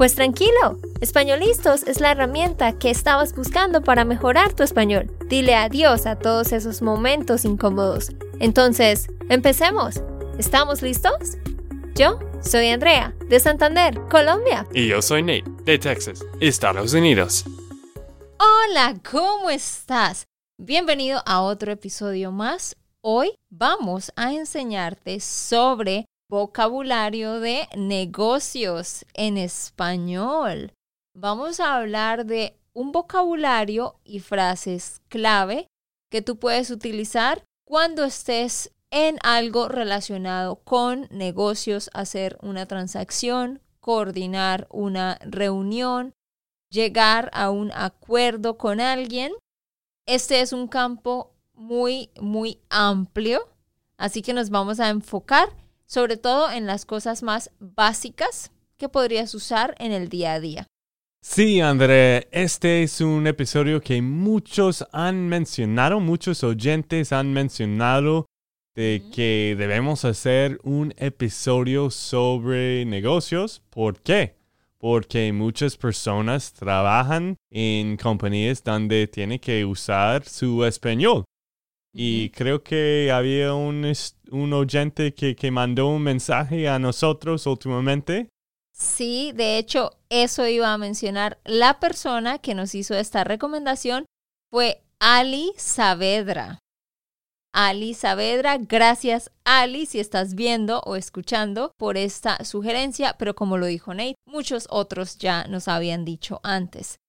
Pues tranquilo, Españolistos es la herramienta que estabas buscando para mejorar tu español. Dile adiós a todos esos momentos incómodos. Entonces, empecemos. ¿Estamos listos? Yo soy Andrea, de Santander, Colombia. Y yo soy Nate, de Texas, Estados Unidos. Hola, ¿cómo estás? Bienvenido a otro episodio más. Hoy vamos a enseñarte sobre vocabulario de negocios en español. Vamos a hablar de un vocabulario y frases clave que tú puedes utilizar cuando estés en algo relacionado con negocios, hacer una transacción, coordinar una reunión, llegar a un acuerdo con alguien. Este es un campo muy, muy amplio, así que nos vamos a enfocar sobre todo en las cosas más básicas que podrías usar en el día a día. Sí, André, este es un episodio que muchos han mencionado, muchos oyentes han mencionado de que debemos hacer un episodio sobre negocios. ¿Por qué? Porque muchas personas trabajan en compañías donde tienen que usar su español. Y creo que había un, un oyente que, que mandó un mensaje a nosotros últimamente. Sí, de hecho, eso iba a mencionar. La persona que nos hizo esta recomendación fue Ali Saavedra. Ali Saavedra, gracias Ali si estás viendo o escuchando por esta sugerencia, pero como lo dijo Nate, muchos otros ya nos habían dicho antes.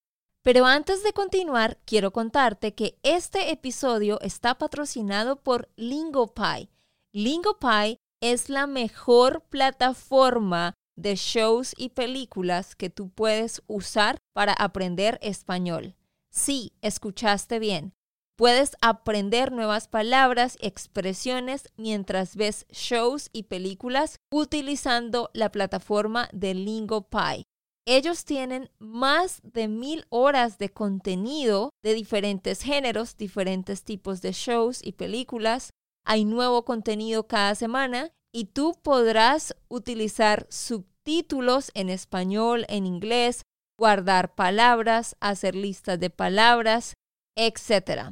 Pero antes de continuar, quiero contarte que este episodio está patrocinado por LingoPie. LingoPie es la mejor plataforma de shows y películas que tú puedes usar para aprender español. Sí, escuchaste bien. Puedes aprender nuevas palabras, expresiones mientras ves shows y películas utilizando la plataforma de LingoPie. Ellos tienen más de mil horas de contenido de diferentes géneros, diferentes tipos de shows y películas. Hay nuevo contenido cada semana y tú podrás utilizar subtítulos en español, en inglés, guardar palabras, hacer listas de palabras, etc.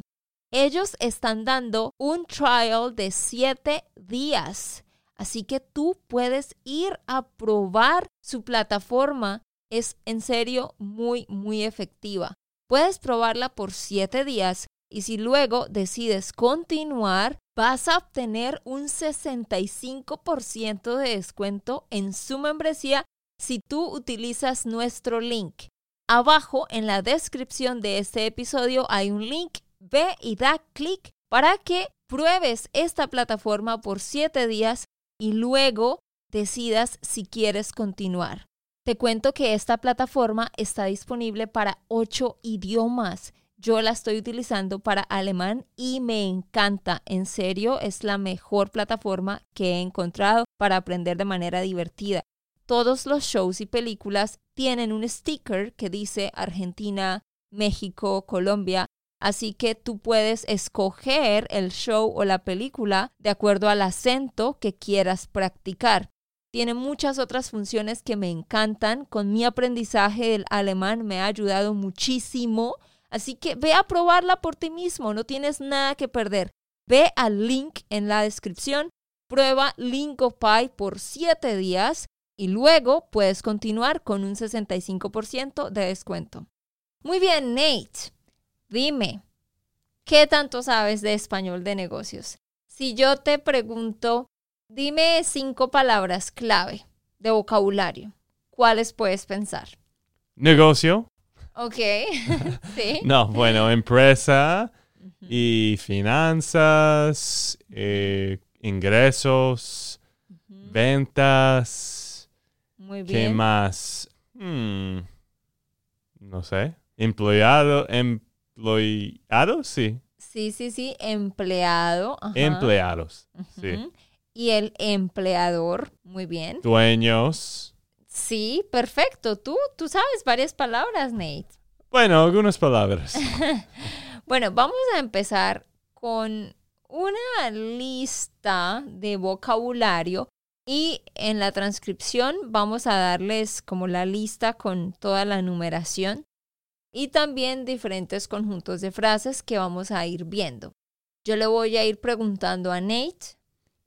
Ellos están dando un trial de siete días. Así que tú puedes ir a probar su plataforma es en serio muy, muy efectiva. Puedes probarla por 7 días y si luego decides continuar, vas a obtener un 65% de descuento en su membresía si tú utilizas nuestro link. Abajo en la descripción de este episodio hay un link. Ve y da clic para que pruebes esta plataforma por 7 días y luego decidas si quieres continuar. Te cuento que esta plataforma está disponible para ocho idiomas. Yo la estoy utilizando para alemán y me encanta. En serio, es la mejor plataforma que he encontrado para aprender de manera divertida. Todos los shows y películas tienen un sticker que dice Argentina, México, Colombia. Así que tú puedes escoger el show o la película de acuerdo al acento que quieras practicar. Tiene muchas otras funciones que me encantan. Con mi aprendizaje del alemán me ha ayudado muchísimo. Así que ve a probarla por ti mismo, no tienes nada que perder. Ve al link en la descripción, prueba LingoPie por 7 días y luego puedes continuar con un 65% de descuento. Muy bien, Nate, dime, ¿qué tanto sabes de español de negocios? Si yo te pregunto, Dime cinco palabras clave de vocabulario. ¿Cuáles puedes pensar? Negocio. Ok. sí. No, bueno, empresa y finanzas, eh, ingresos, ventas. Muy bien. ¿Qué más? Hmm, no sé. Empleado, empleado, sí. Sí, Sí, sí, empleado. ajá, Empleados. Sí. Y el empleador, muy bien. Dueños. Sí, perfecto. Tú, tú sabes varias palabras, Nate. Bueno, algunas palabras. Bueno, vamos a empezar con una lista de vocabulario y en la transcripción vamos a darles como la lista con toda la numeración y también diferentes conjuntos de frases que vamos a ir viendo. Yo le voy a ir preguntando a Nate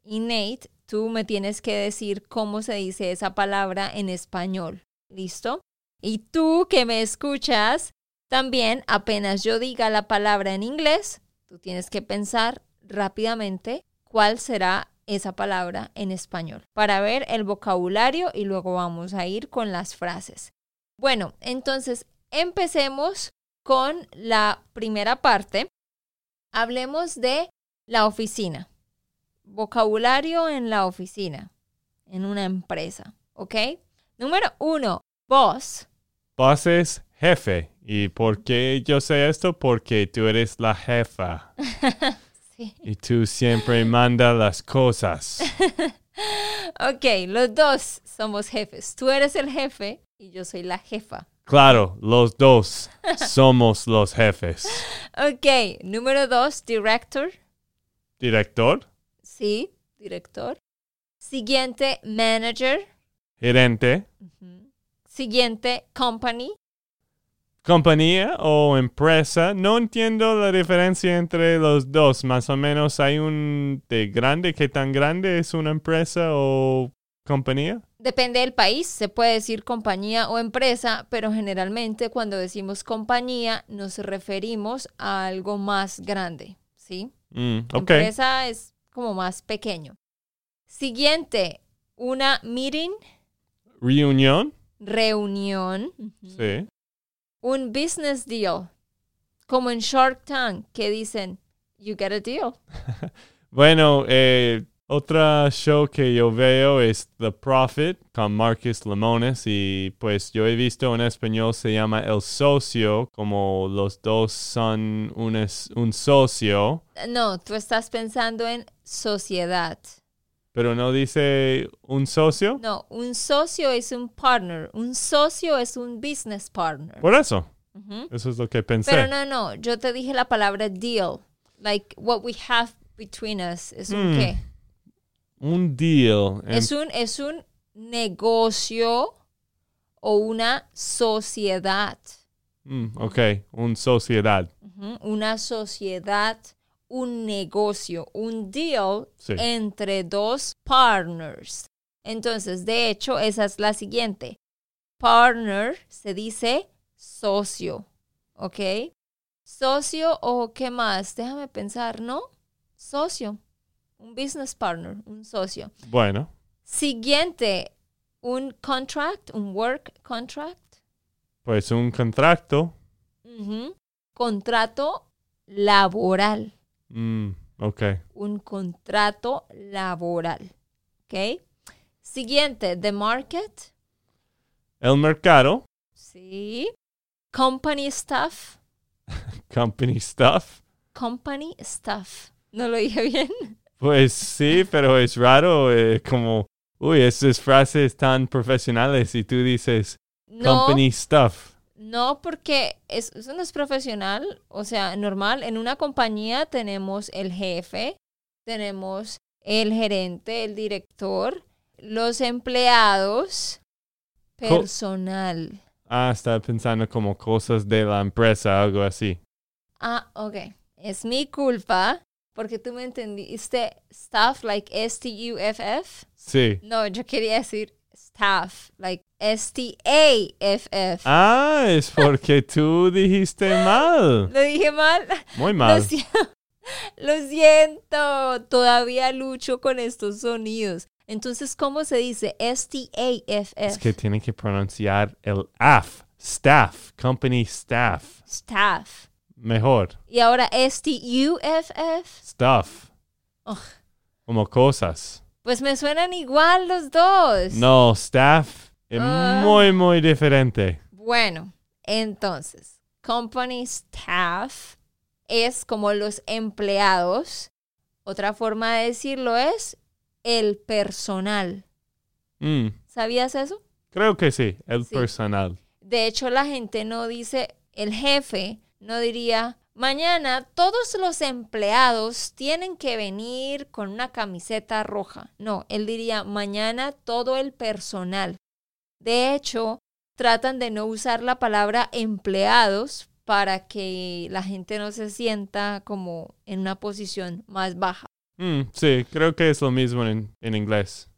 y Nate, tú me tienes que decir cómo se dice esa palabra en español. ¿Listo? Y tú que me escuchas, también apenas yo diga la palabra en inglés, tú tienes que pensar rápidamente cuál será esa palabra en español para ver el vocabulario y luego vamos a ir con las frases. Bueno, entonces empecemos con la primera parte. Hablemos de la oficina. Vocabulario en la oficina, en una empresa, ¿ok? Número uno, boss. Boss es jefe. ¿Y por qué yo sé esto? Porque tú eres la jefa. Sí. Y tú siempre mandas las cosas. Ok, los dos somos jefes. Tú eres el jefe y yo soy la jefa. Claro, los dos somos los jefes. Ok, número dos, director. Director, Sí, director. Siguiente, manager. gerente, Siguiente, company. compañía o empresa. No entiendo la diferencia entre los dos. Más o menos hay un de grande. ¿Qué tan grande es una empresa o compañía? Depende del país, se puede decir compañía o empresa, pero generalmente cuando decimos compañía nos referimos a algo más grande, ¿sí? Mm, ok. Empresa es como más pequeño. Siguiente, una meeting, Reunión. reunión, Sí. un business deal, como en Shark Tank, que dicen, you get a deal. Bueno, eh, otra show que yo veo es The Prophet con Marcus Lemones y pues yo he visto en español se llama El Socio, como los dos son un, es- un socio, No, tú estás pensando en sociedad. pero no dice un socio. No, un socio es un partner, un socio es un business partner. Por eso, eso es lo que pensé. Pero no, no, yo te dije la palabra deal. Like what we have between us. ¿Es un Hmm. qué? Un deal. Es un, es un negocio o una sociedad. Mm, ok, un sociedad. Una sociedad, un negocio, un deal Sí. entre dos partners. Entonces, de hecho, esa es la siguiente. Partner se dice socio, ¿ok? Socio o qué más? Déjame pensar, ¿no? Socio, un business partner, un socio. Bueno, Siguiente, un contract, un work contract. pues un contrato. Ujú. Contrato laboral. Mm, ok. un contrato laboral. ¿Ok? Siguiente, the market. El mercado. Sí. Company staff. Company stuff. Company staff. ¿No lo dije bien? Pues sí, pero es raro, eh, como, uy, esas frases tan profesionales y tú dices No, company stuff. no porque es- eso no es profesional. O sea, normal. En una compañía tenemos el jefe, tenemos el gerente, el director, los empleados, Co- personal. Ah, estaba pensando como cosas de la empresa, algo así. Ah, ok. Es mi culpa porque tú me entendiste staff like S-T-U-F-F. Sí. No, yo quería decir staff like S-T-A-F-F. Ah, es porque tú dijiste mal. Lo dije mal. Muy Lo, mal. si- lo siento. Todavía lucho con estos sonidos. Entonces, ¿cómo se dice? S-T-A-F-F. Es que tiene que pronunciar el AF. Staff. Company staff. Staff. Mejor. Y ahora S-T-U-F-F. Stuff. Ugh. Como cosas. Pues me suenan igual los dos. No, staff es Ah. muy, muy diferente. Bueno, entonces, company staff es como los empleados. Otra forma de decirlo es el personal. Mm, ¿Sabías eso? creo que sí, el Sí. personal. De hecho, la gente no dice, el jefe no diría, mañana todos los empleados tienen que venir con una camiseta roja. No, él diría, mañana todo el personal. De hecho, tratan de no usar la palabra empleados para que la gente no se sienta como en una posición más baja. Mm, sí, creo que es lo mismo en, en inglés.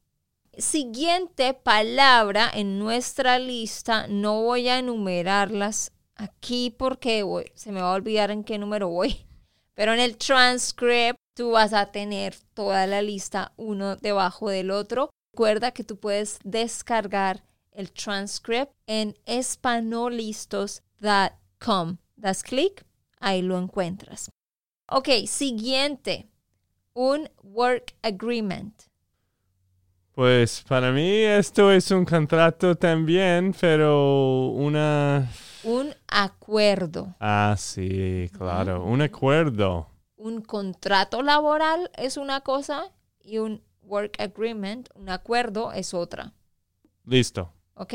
siguiente palabra en nuestra lista, no voy a enumerarlas aquí porque voy- se me va a olvidar en qué número voy, pero en el transcript tú vas a tener toda la lista uno debajo del otro. Recuerda que tú puedes descargar el transcript en espanolistos.com. Das clic, ahí lo encuentras. Ok, siguiente, un work agreement. Pues para mí esto es un contrato también, pero una... Un acuerdo. Ah, sí, claro, un acuerdo. Un contrato laboral es una cosa y un work agreement, un acuerdo, es otra. Listo. ¿Ok?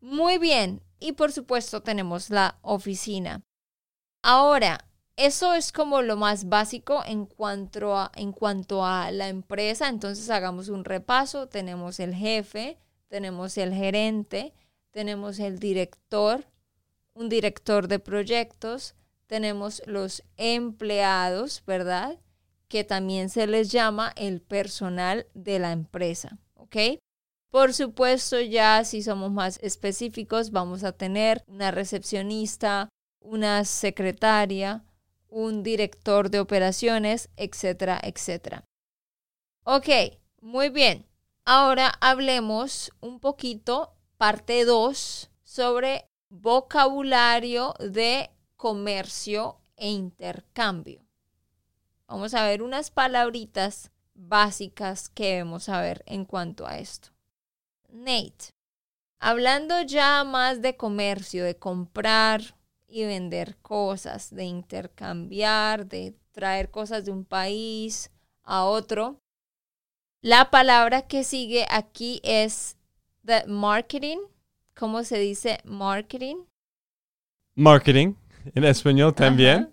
Muy bien. Y por supuesto tenemos la oficina. Ahora, eso es como lo más básico en cuanto a, en cuanto a la empresa. Entonces hagamos un repaso. Tenemos el jefe, tenemos el gerente, tenemos el director, un director de proyectos, tenemos los empleados, ¿verdad? Que también se les llama el personal de la empresa, ¿ok? Por supuesto, ya si somos más específicos, vamos a tener una recepcionista, una secretaria, un director de operaciones, etcétera, etcétera. Ok, muy bien. Ahora hablemos un poquito, parte 2, sobre vocabulario de comercio e intercambio. Vamos a ver unas palabritas básicas que debemos saber en cuanto a esto. Nate, hablando ya más de comercio, de comprar y vender cosas, de intercambiar, de traer cosas de un país a otro, la palabra que sigue aquí es the marketing. ¿Cómo se dice marketing? Marketing, en español también. Ajá.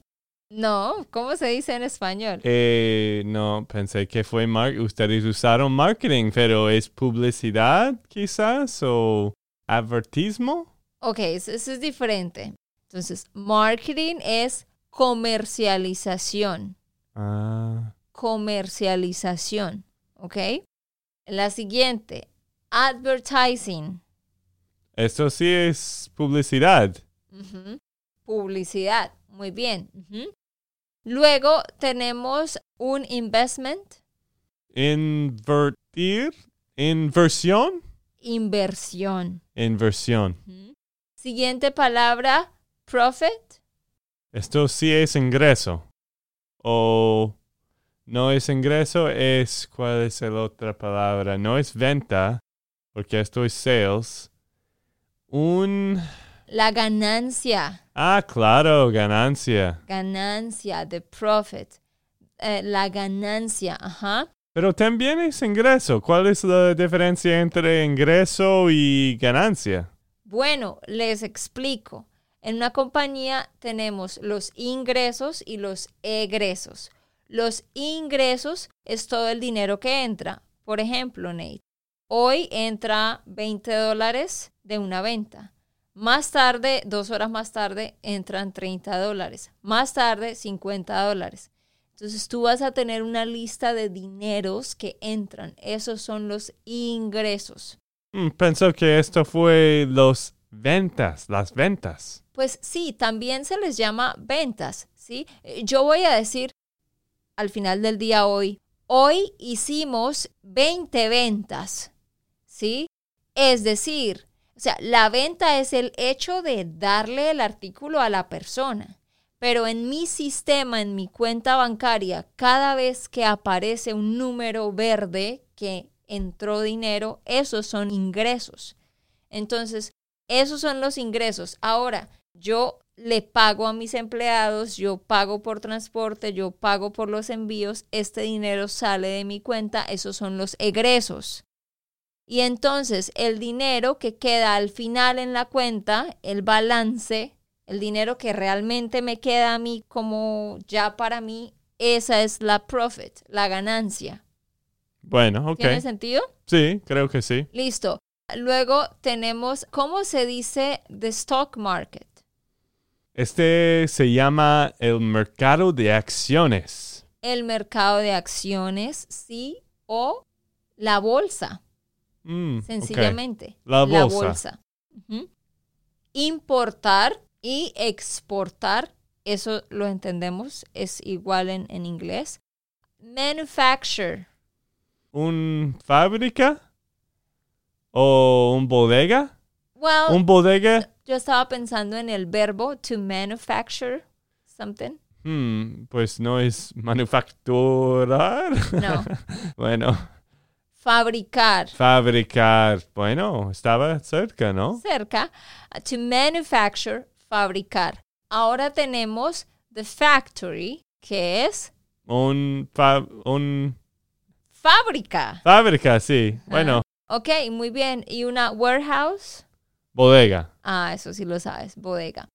No, ¿cómo se dice en español? Eh, no, pensé que fue mar ustedes usaron marketing, pero es publicidad quizás o advertismo. Ok, eso, eso es diferente. Entonces, marketing es comercialización. Ah, Comercialización. ¿Ok? La siguiente, advertising. Esto sí es publicidad. Publicidad. Muy bien. Luego tenemos un investment, Invertir, inversión, inversión. inversión. Siguiente palabra, profit. Esto sí es ingreso. O no es ingreso, es, ¿cuál es la otra palabra? No es venta, porque esto es sales. Un, La ganancia. ah, claro, ganancia. Ganancia, the profit. Eh, la ganancia, ajá. Pero también es ingreso. ¿Cuál es la diferencia entre ingreso y ganancia? Bueno, les explico. En una compañía tenemos los ingresos y los egresos. Los ingresos es todo el dinero que entra. Por ejemplo, Nate, hoy entra 20 dólares de una venta. Más tarde, dos horas más tarde, entran 30 dólares. Más tarde, 50 dólares. Entonces tú vas a tener una lista de dineros que entran. Esos son los ingresos. Mm, Pensó que esto fue los ventas, las ventas. Pues sí, también se les llama ventas, ¿sí? Eh, Yo voy a decir al final del día hoy, hoy hicimos 20 ventas, ¿sí? Es decir, o sea, la venta es el hecho de darle el artículo a la persona. Pero en mi sistema, en mi cuenta bancaria, cada vez que aparece un número verde que entró dinero, esos son ingresos. Entonces, esos son los ingresos. Ahora, yo le pago a mis empleados, yo pago por transporte, yo pago por los envíos, este dinero sale de mi cuenta, esos son los egresos. Y entonces el dinero que queda al final en la cuenta, el balance, el dinero que realmente me queda a mí como ya para mí, esa es la profit, la ganancia. Bueno, ok. ¿Tiene sentido? Sí, creo que sí. Listo. Luego tenemos, ¿cómo se dice the stock market? Este se llama el mercado de acciones. El mercado de acciones, sí, o la bolsa, Mm, sencillamente. La bolsa. Ujú. Importar y exportar, eso lo entendemos, es igual en, en inglés. Manufacture, ¿Un fábrica? ¿O un bodega? well, ¿Un bodega? yo estaba pensando en el verbo to manufacture something. Hmm, pues no es manufacturar. No, bueno, fabricar. fabricar. Bueno, estaba cerca, ¿no? cerca, uh, to manufacture, fabricar. Ahora tenemos the factory, que es Un, un fábrica. fábrica, sí. Bueno, Ok, muy bien. ¿Y una warehouse? bodega. Ah, eso sí lo sabes, bodega.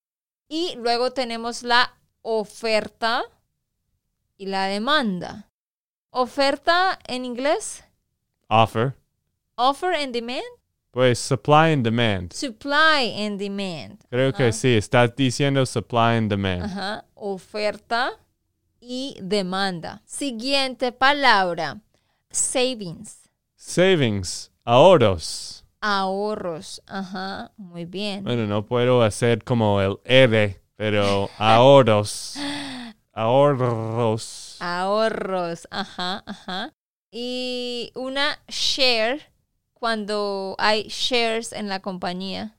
Y luego tenemos la oferta y la demanda. Oferta en inglés, Offer. offer and demand, Pues supply and demand. supply and demand. Creo que Ah. sí, estás diciendo supply and demand. Ajá, oferta y demanda. Siguiente palabra, savings, Savings, ahorros. ahorros. Ajá, muy bien. Bueno, no puedo hacer como el R, pero ahorros. Ahorros. Ahorros, ajá, ajá. Y una share cuando hay shares en la compañía.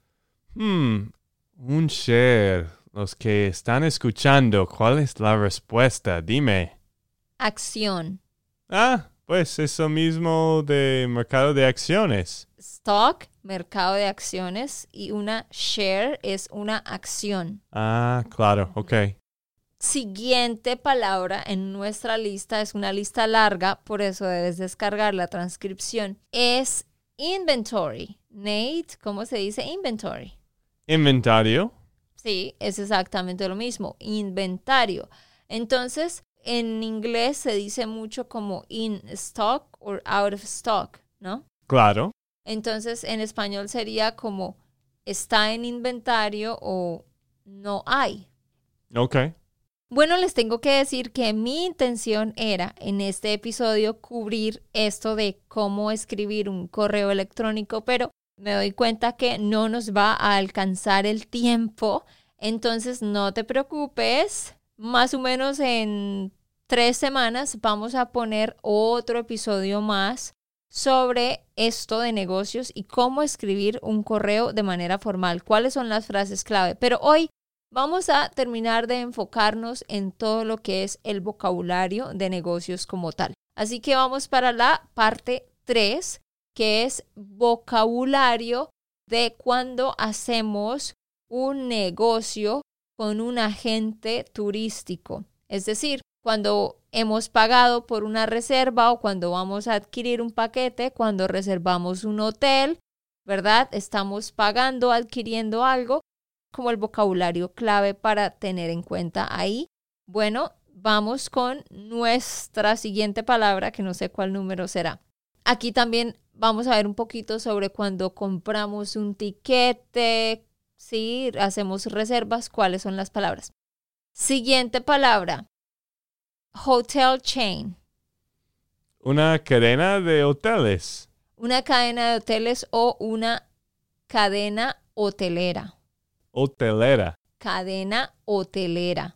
Hmm, un share. Los que están escuchando, ¿cuál es la respuesta? Dime. Acción. Ah, pues eso mismo de mercado de acciones. Stock, mercado de acciones. Y una share es una acción. Ah, claro, ok. Siguiente palabra en nuestra lista es una lista larga, por eso debes descargar la transcripción. Es inventory. Nate, ¿cómo se dice inventory? Inventario. Sí, es exactamente lo mismo, inventario. Entonces, en inglés se dice mucho como in stock o out of stock, ¿no? Claro. Entonces, en español sería como está en inventario o no hay. Ok. Bueno, les tengo que decir que mi intención era en este episodio cubrir esto de cómo escribir un correo electrónico, pero me doy cuenta que no nos va a alcanzar el tiempo. Entonces, no te preocupes. Más o menos en tres semanas vamos a poner otro episodio más sobre esto de negocios y cómo escribir un correo de manera formal, cuáles son las frases clave. Pero hoy vamos a terminar de enfocarnos en todo lo que es el vocabulario de negocios como tal. Así que vamos para la parte 3, que es vocabulario de cuando hacemos un negocio con un agente turístico. Es decir, cuando hemos pagado por una reserva o cuando vamos a adquirir un paquete, cuando reservamos un hotel, ¿verdad? Estamos pagando, adquiriendo algo, como el vocabulario clave para tener en cuenta ahí. Bueno, vamos con nuestra siguiente palabra, que no sé cuál número será. Aquí también vamos a ver un poquito sobre cuando compramos un tiquete, si hacemos reservas, cuáles son las palabras. Siguiente palabra, hotel chain, Una cadena de hoteles. una cadena de hoteles o una cadena hotelera. Hotelera. Cadena hotelera.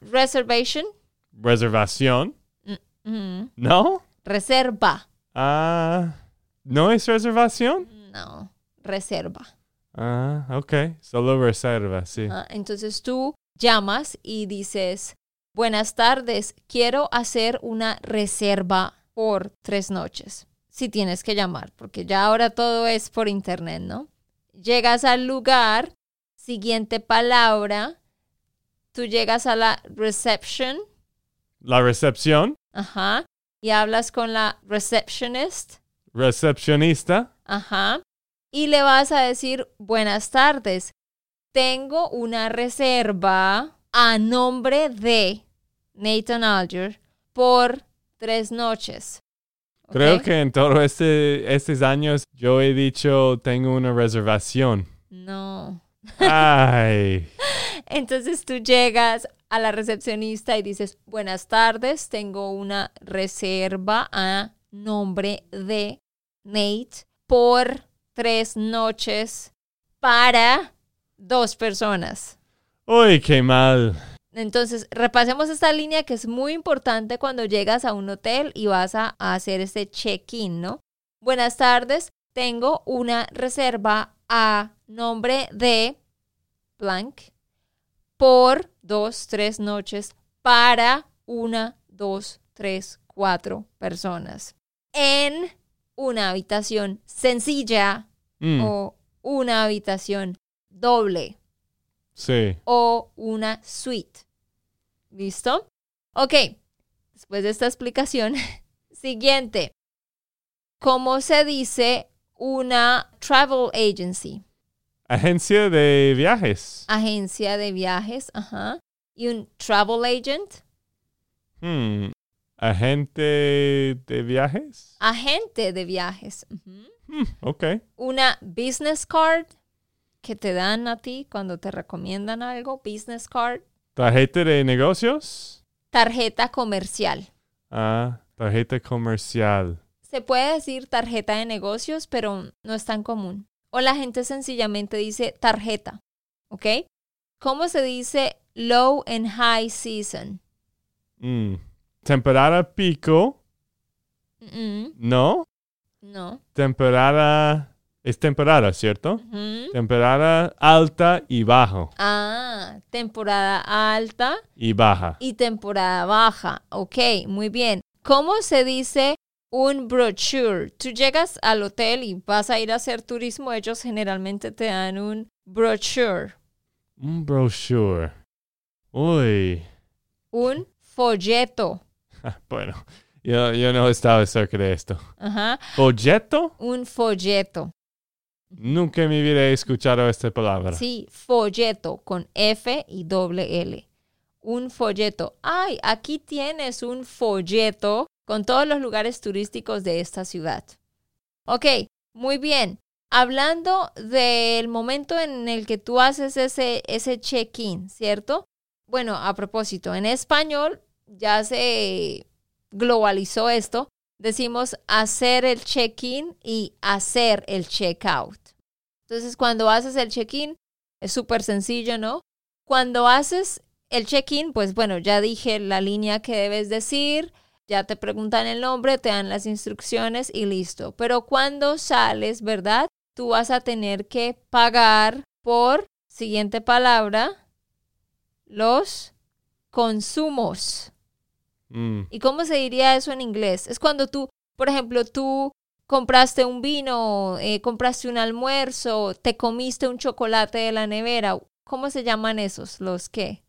Reservation, Reservación. ¿No? reserva. Ah, ¿no es reservación? No, reserva. Ah, ok. Solo reserva, sí. Ah, Entonces tú llamas y dices, buenas tardes, quiero hacer una reserva por tres noches. Si tienes que llamar, porque ya ahora todo es por internet, ¿no? Llegas al lugar, Siguiente palabra, tú llegas a la reception, La recepción, ajá, y hablas con la receptionist, recepcionista. ajá, y le vas a decir buenas tardes. Tengo una reserva a nombre de Nathan Alger por tres noches. Creo que en todos este, estos años yo he dicho tengo una reservación. No. Ay, Entonces tú llegas a la recepcionista y dices, buenas tardes, tengo una reserva a nombre de Nate por tres noches para dos personas. uy, qué mal. Entonces, repasemos esta línea que es muy importante cuando llegas a un hotel y vas a, a hacer este check-in, ¿no? Buenas tardes, tengo una reserva a nombre de blank por dos, tres noches para una, dos, tres, cuatro personas. En una habitación sencilla Mm, o una habitación doble sí. o una suite. ¿Listo? Ok, después de esta explicación, siguiente. ¿Cómo se dice una travel agency? Agencia de viajes. Agencia de viajes, ajá. ¿Y un travel agent? Hmm, Agente de viajes. Agente de viajes. ujú. Hmm, ok. Una business card que te dan a ti cuando te recomiendan algo. Business card. Tarjeta de negocios. Tarjeta comercial. Ah, tarjeta comercial. Se puede decir tarjeta de negocios, pero no es tan común. O la gente sencillamente dice tarjeta, ¿ok? ¿Cómo se dice low and high season? Mm, Temporada pico. Mm, No. no. Temporada. Es temporada, ¿cierto? Temporada alta y bajo. Ah, temporada alta Y baja. y temporada baja. Ok, muy bien. ¿Cómo se dice un brochure? Tú llegas al hotel y vas a ir a hacer turismo, ellos generalmente te dan un brochure, Un brochure. Uy. un folleto. Bueno, yo, yo no estaba cerca de esto. Ajá, ¿Folleto? un folleto. Nunca en mi vida he escuchado esta palabra. Sí, folleto con F y doble L. Un folleto. Ay, aquí tienes un folleto con todos los lugares turísticos de esta ciudad. Ok, muy bien. Hablando del momento en el que tú haces ese, ese check-in, ¿cierto? Bueno, a propósito, en español ya se globalizó esto. Decimos hacer el check-in y hacer el check-out. Entonces, cuando haces el check-in, es súper sencillo, ¿no? Cuando haces el check-in, pues bueno, ya dije la línea que debes decir, ya te preguntan el nombre, te dan las instrucciones y listo. Pero cuando sales, ¿verdad? Tú vas a tener que pagar por, siguiente palabra, los consumos. Mm, ¿Y cómo se diría eso en inglés? Es cuando tú, por ejemplo, tú compraste un vino, eh, compraste un almuerzo, te comiste un chocolate de la nevera. ¿Cómo se llaman esos? ¿Los qué?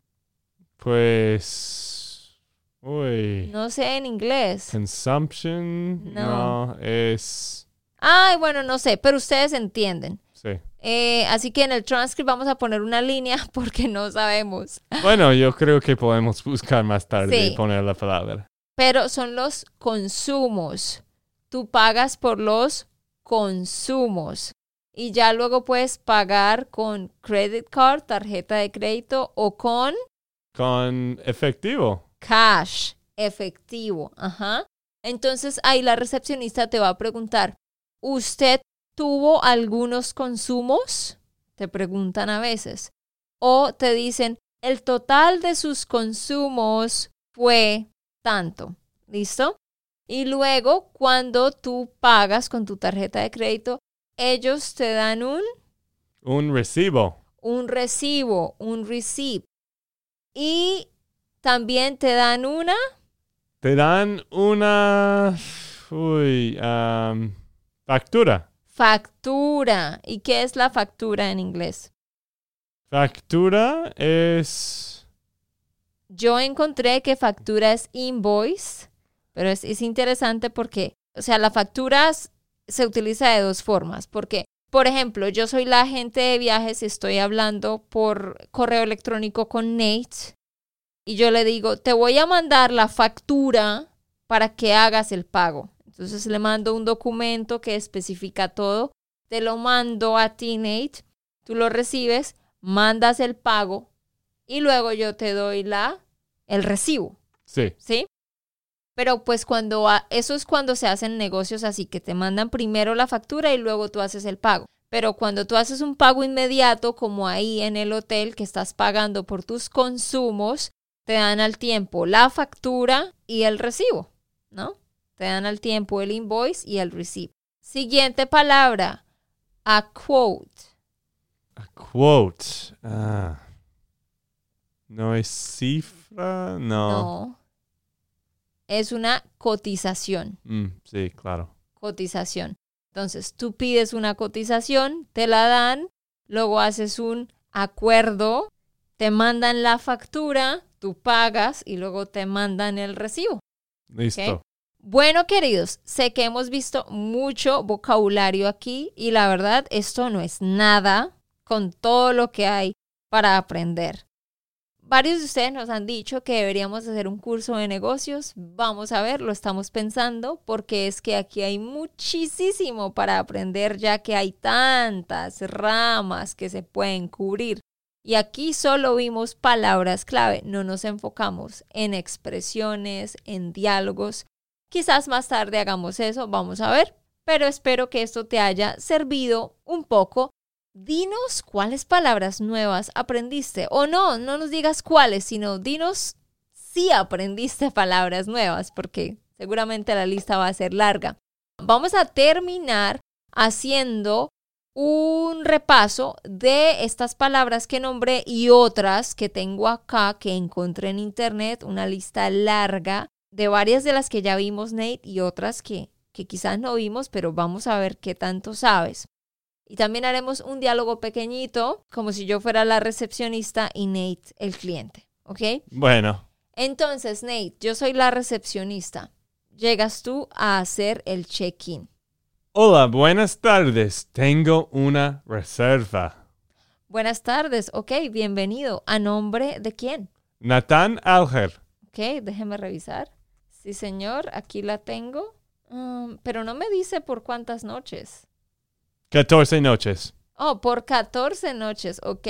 Pues. Uy. No sé en inglés. Consumption. No. No. es. Ay, bueno, no sé, pero ustedes entienden. Sí. Eh, así que en el transcript vamos a poner una línea porque no sabemos. Bueno, yo creo que podemos buscar más tarde Sí. y poner la palabra. Pero son los consumos. Tú pagas por los consumos. Y ya luego puedes pagar con credit card, tarjeta de crédito o con Con efectivo. cash, efectivo. Ajá. Entonces ahí la recepcionista te va a preguntar, ¿usted tuvo algunos consumos? Te preguntan a veces. O te dicen, el total de sus consumos fue tanto. ¿Listo? Y luego, cuando tú pagas con tu tarjeta de crédito, ellos te dan un, Un recibo. un recibo, un receipt. Y también te dan una Te dan una. Uy. factura. factura. ¿Y qué es la factura en inglés? Factura es... Yo encontré que factura es invoice, pero es, es interesante porque, o sea, la factura s- se utiliza de dos formas, porque, por ejemplo, yo soy la agente de viajes y estoy hablando por correo electrónico con Nate y yo le digo, te voy a mandar la factura para que hagas el pago. Entonces le mando un documento que especifica todo, te lo mando a ti, Nate, tú lo recibes, mandas el pago y luego yo te doy la el recibo, Sí. ¿sí? Pero pues cuando eso es cuando se hacen negocios así que te mandan primero la factura y luego tú haces el pago. Pero cuando tú haces un pago inmediato, como ahí en el hotel que estás pagando por tus consumos, te dan al tiempo la factura y el recibo, ¿no? Te dan al tiempo el invoice y el receipt. Siguiente palabra, a quote. A quote. Ah. ¿No es cifra? No. No. Es una cotización. Mm, sí, claro. cotización. Entonces, tú pides una cotización, te la dan, luego haces un acuerdo, te mandan la factura, tú pagas y luego te mandan el recibo. Listo. Bueno, queridos, sé que hemos visto mucho vocabulario aquí y la verdad, esto no es nada con todo lo que hay para aprender. Varios de ustedes nos han dicho que deberíamos hacer un curso de negocios. Vamos a ver, lo estamos pensando porque es que aquí hay muchísimo para aprender ya que hay tantas ramas que se pueden cubrir. Y aquí solo vimos palabras clave, no nos enfocamos en expresiones, en diálogos. Quizás más tarde hagamos eso, vamos a ver. Pero espero que esto te haya servido un poco. Dinos cuáles palabras nuevas aprendiste. O no, no nos digas cuáles, sino dinos si aprendiste palabras nuevas, porque seguramente la lista va a ser larga. Vamos a terminar haciendo un repaso de estas palabras que nombré y otras que tengo acá que encontré en internet, una lista larga de varias de las que ya vimos, Nate, y otras que, que quizás no vimos, pero vamos a ver qué tanto sabes. Y también haremos un diálogo pequeñito, como si yo fuera la recepcionista y Nate el cliente, ¿ok? Bueno, Entonces, Nate, yo soy la recepcionista. Llegas tú a hacer el check-in. hola, buenas tardes. Tengo una reserva. Buenas tardes, ok, bienvenido. ¿A nombre de quién? Nathan Alger. Ok, déjeme revisar. Sí, señor, aquí la tengo. Um, pero no me dice por cuántas noches. 14 noches. Oh, por 14 noches, ok.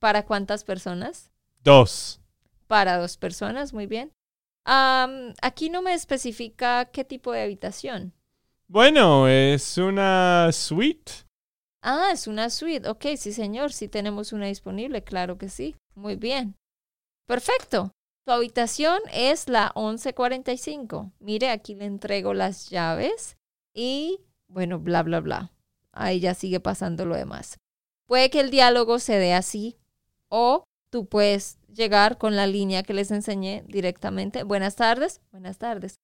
¿Para cuántas personas? Dos. Para dos personas, muy bien. Aquí no me especifica qué tipo de habitación. Bueno, es una suite. Ah, es una suite. Ok, sí, señor, sí tenemos una disponible, claro que sí. Muy bien. Perfecto. Tu habitación es la 1145. Mire, aquí le entrego las llaves y, bueno, bla, bla, bla. Ahí ya sigue pasando lo demás. Puede que el diálogo se dé así o tú puedes llegar con la línea que les enseñé directamente. Buenas tardes. Buenas tardes.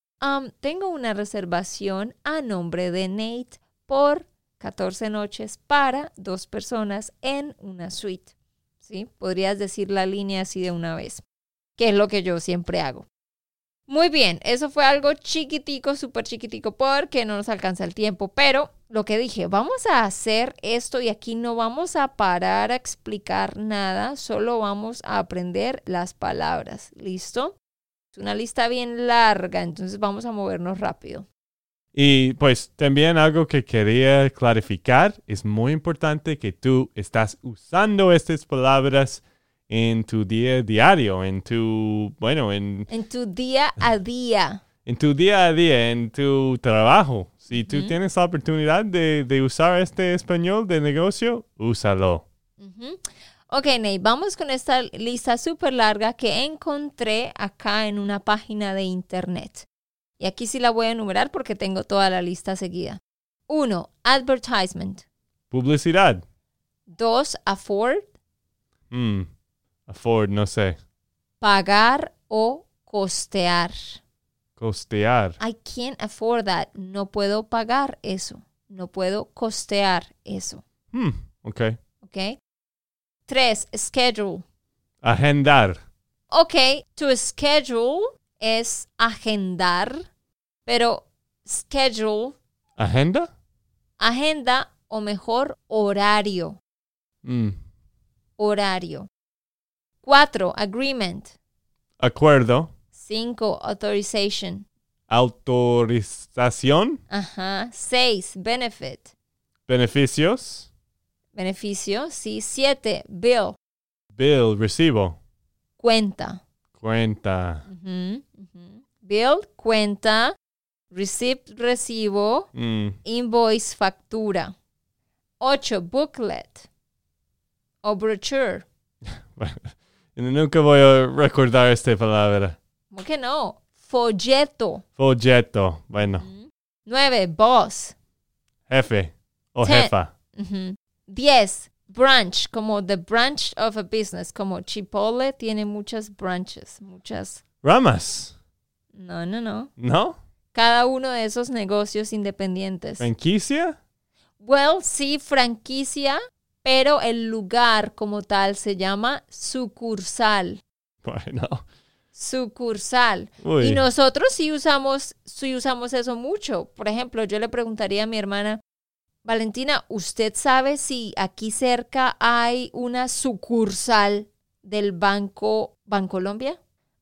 Tengo una reservación a nombre de Nate por 14 noches para dos personas en una suite. ¿Sí? Podrías decir la línea así de una vez, que es lo que yo siempre hago. Muy bien, eso fue algo chiquitico, súper chiquitico, porque no nos alcanza el tiempo, pero lo que dije, vamos a hacer esto y aquí no vamos a parar a explicar nada, solo vamos a aprender las palabras. ¿Listo? Es una lista bien larga, entonces vamos a movernos rápido. Y pues también algo que quería clarificar, es muy importante que tú estás usando estas palabras en tu día diario, en tu, bueno, en, En tu día a día. en tu día a día, en tu trabajo. Si tú tienes la oportunidad de, de usar este español de negocio, úsalo. Ok, Nate, vamos con esta lista súper larga que encontré acá en una página de internet. Y aquí sí la voy a enumerar porque tengo toda la lista seguida. Uno, advertisement. Publicidad. Dos, afford, Mm, afford, no sé. pagar o costear. Costear. I can't afford that. No puedo pagar eso. No puedo costear eso. Hmm, ok. ¿Ok? Tres, schedule. Agendar. Ok, to schedule es agendar, pero schedule, ¿Agenda? agenda o mejor horario, Mm. horario. Cuatro, agreement. Acuerdo. Cinco, authorization. Autorización. Ajá. Seis, benefit. Beneficios. Beneficio. Sí. Siete, bill. Bill. Recibo. Cuenta. Cuenta. Bill, cuenta. Receipt, recibo. Mm. Invoice, factura. Ocho, booklet. O brochure. Nunca voy a recordar esta palabra. ¿Cómo que no? Folleto. Folleto. Bueno, Nueve, boss. jefe o Ten. jefa. Diez, branch, como the branch of a business, como Chipotle tiene muchas branches, muchas. Ramas. No, no, no. ¿No? Cada uno de esos negocios independientes. ¿Franquicia? Well, sí, franquicia, pero el lugar como tal se llama sucursal. Bueno. Sucursal. Uy. Y nosotros sí usamos, sí usamos eso mucho. Por ejemplo, yo le preguntaría a mi hermana, Valentina, ¿usted sabe si aquí cerca hay una sucursal del Banco Bancolombia?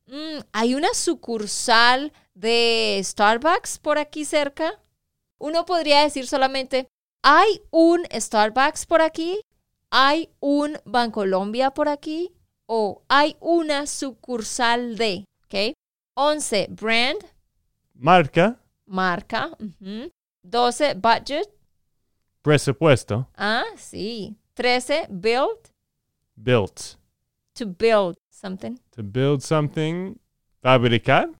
Mm, ¿Hay una sucursal de Starbucks por aquí cerca? Uno podría decir solamente, ¿hay un Starbucks por aquí? ¿Hay un Bancolombia por aquí? O hay una sucursal de, ¿ok? 11, brand, Marca. marca. 12, budget. Presupuesto. Ah, sí. 13, build, Built. to build something. To build something. Fabricar.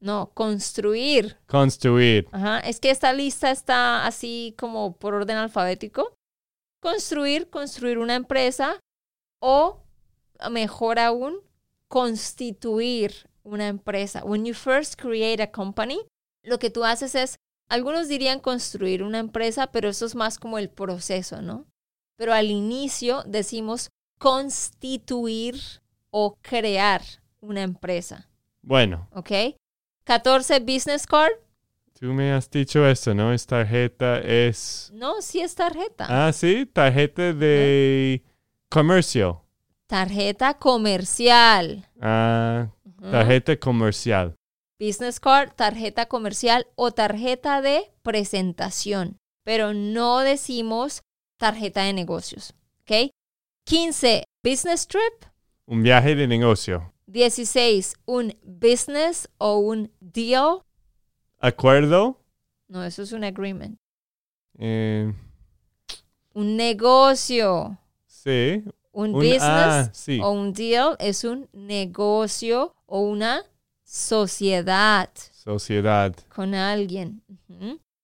No, construir. Construir. Ajá, es que esta lista está así como por orden alfabético. Construir, construir una empresa o, mejor aún, constituir una empresa. When you first create a company, lo que tú haces es, algunos dirían construir una empresa, pero eso es más como el proceso, ¿no? Pero al inicio decimos constituir o crear una empresa, Bueno, ¿ok? 14, business card. tú me has dicho eso, ¿no? Es tarjeta, es... No, sí es tarjeta. Ah, sí, tarjeta de comercio. Tarjeta comercial. Ah, tarjeta comercial. Business card, tarjeta comercial o tarjeta de presentación. Pero no decimos tarjeta de negocios. ¿Ok? 15. Business trip. Un viaje de negocio. 16. Un business o un deal. Acuerdo. No, eso es un agreement. Eh, Un negocio. sí. Un, Un- business ah, sí. o un deal es un negocio o una sociedad Sociedad. con alguien.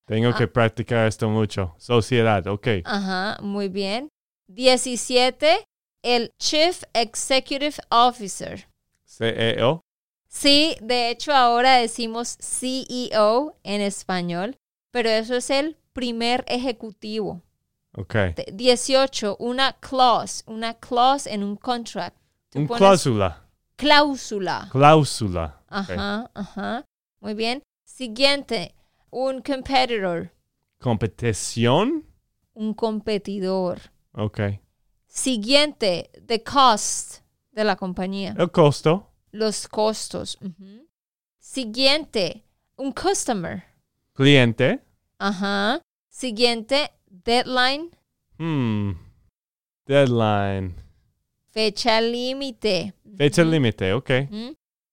Tengo Ah. que practicar esto mucho. Sociedad, ok. Ajá, muy bien. 17. El Chief Executive Officer. CEO. Sí, de hecho ahora decimos CEO en español, pero eso es el primer ejecutivo. Ok. Te- 18. Una clause, una clause en un contract. Tú Un pones cláusula. Cláusula. Cláusula. Ajá, ajá. Muy bien. Siguiente. Un competitor, Competición. un competidor. Ok. Siguiente, the cost de la compañía. El costo. Los costos. Siguiente, un customer. Cliente. Ajá. Siguiente, deadline, Hmm. Deadline. fecha límite. Fecha límite, ok.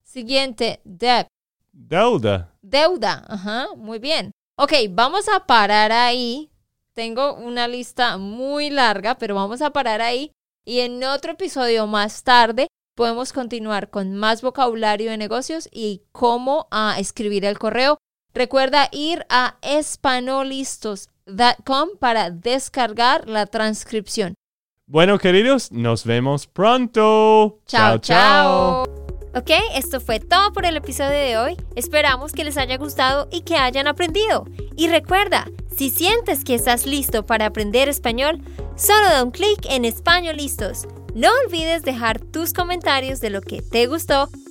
Siguiente, debt, Deuda. deuda. Ajá, muy bien. Ok, vamos a parar ahí. Tengo una lista muy larga, pero vamos a parar ahí. Y en otro episodio más tarde podemos continuar con más vocabulario de negocios y cómo ah, escribir el correo. Recuerda ir a espanolistos.com para descargar la transcripción. Bueno, queridos, nos vemos pronto. Chao, chao. Ok, esto fue todo por el episodio de hoy. Esperamos que les haya gustado y que hayan aprendido. Y recuerda, si sientes que estás listo para aprender español, solo da un clic en Español Listos. No olvides dejar tus comentarios de lo que te gustó